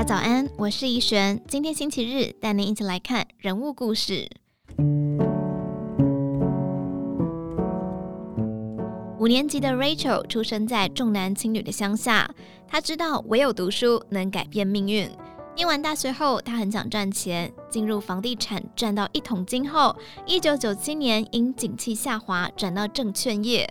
家早安，我是怡璇。今天星期日，带您一起来看人物故事。五年级的 Rachel 出生在重男轻女的乡下，她知道唯有读书能改变命运。念完大学后，她很想赚钱，进入房地产赚到一桶金后，一九九七年因景气下滑转到证券业。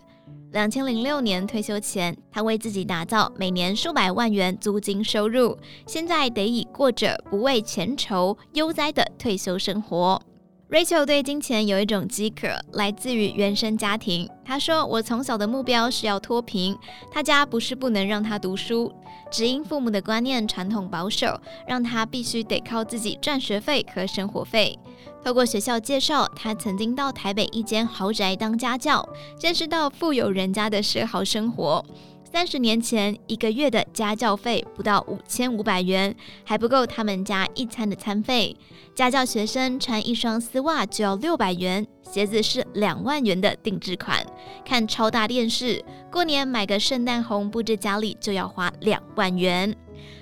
两千零六年退休前，他为自己打造每年数百万元租金收入，现在得以过着不为钱愁、悠哉的退休生活。Rachel 对金钱有一种饥渴，来自于原生家庭。她说：“我从小的目标是要脱贫，他家不是不能让他读书，只因父母的观念传统保守，让他必须得靠自己赚学费和生活费。”透过学校介绍，他曾经到台北一间豪宅当家教，见识到富有人家的奢豪生活。三十年前，一个月的家教费不到五千五百元，还不够他们家一餐的餐费。家教学生穿一双丝袜就要六百元，鞋子是两万元的定制款。看超大电视，过年买个圣诞红布置家里就要花两万元。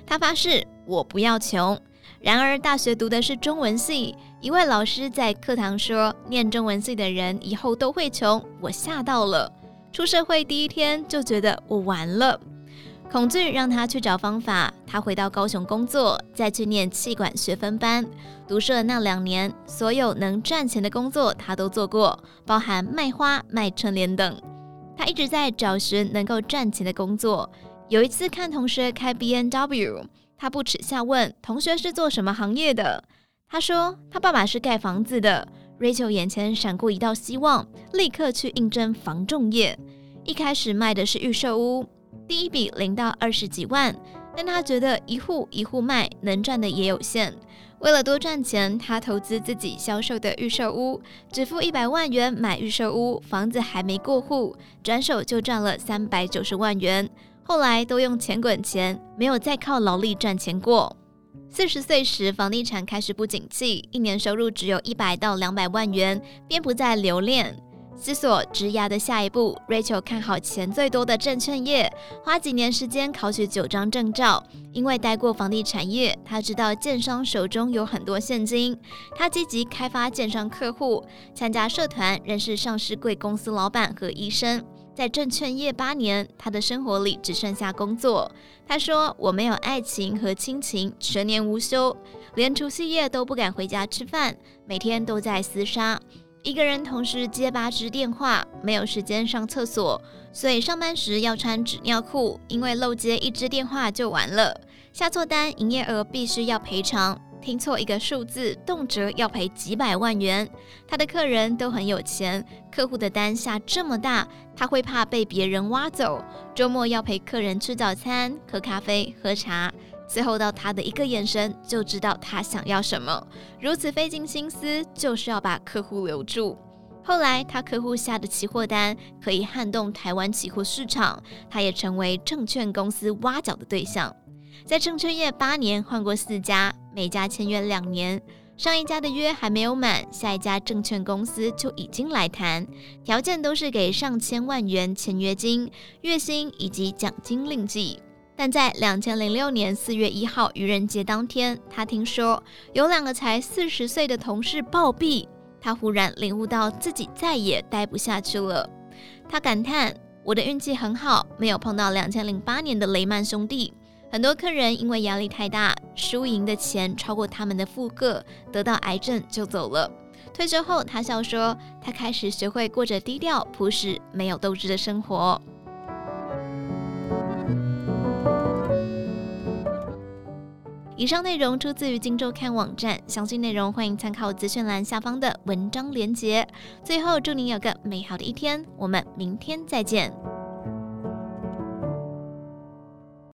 他发誓我不要穷。然而大学读的是中文系，一位老师在课堂说，念中文系的人以后都会穷，我吓到了。出社会第一天就觉得我完了，恐惧让他去找方法。他回到高雄工作，再去念气管学分班。读书的那两年，所有能赚钱的工作他都做过，包含卖花、卖春联等。他一直在找寻能够赚钱的工作。有一次看同学开 B N W，他不耻下问同学是做什么行业的。他说他爸爸是盖房子的。Rachel 眼前闪过一道希望，立刻去应征房仲业。一开始卖的是预售屋，第一笔零到二十几万，但他觉得一户一户卖，能赚的也有限。为了多赚钱，他投资自己销售的预售屋，只付一百万元买预售屋，房子还没过户，转手就赚了三百九十万元。后来都用钱滚钱，没有再靠劳力赚钱过。四十岁时，房地产开始不景气，一年收入只有一百到两百万元，便不再留恋。思索职涯的下一步，Rachel 看好钱最多的证券业，花几年时间考取九张证照。因为待过房地产业，他知道建商手中有很多现金。他积极开发建商客户，参加社团，认识上市贵公司老板和医生。在证券业八年，他的生活里只剩下工作。他说：“我没有爱情和亲情，全年无休，连除夕夜都不敢回家吃饭，每天都在厮杀。一个人同时接八支电话，没有时间上厕所，所以上班时要穿纸尿裤，因为漏接一支电话就完了。下错单，营业额必须要赔偿。”听错一个数字，动辄要赔几百万元。他的客人都很有钱，客户的单下这么大，他会怕被别人挖走。周末要陪客人吃早餐、喝咖啡、喝茶，最后到他的一个眼神就知道他想要什么。如此费尽心思，就是要把客户留住。后来他客户下的期货单可以撼动台湾期货市场，他也成为证券公司挖角的对象。在证券业八年，换过四家，每家签约两年。上一家的约还没有满，下一家证券公司就已经来谈，条件都是给上千万元签约金、月薪以及奖金另计。但在两千零六年四月一号愚人节当天，他听说有两个才四十岁的同事暴毙，他忽然领悟到自己再也待不下去了。他感叹：“我的运气很好，没有碰到两千零八年的雷曼兄弟。”很多客人因为压力太大，输赢的钱超过他们的负荷，得到癌症就走了。退休后，他笑说：“他开始学会过着低调、朴实、没有斗志的生活。”以上内容出自于《今周刊》网站，详细内容欢迎参考资讯栏下方的文章连结。最后，祝您有个美好的一天，我们明天再见。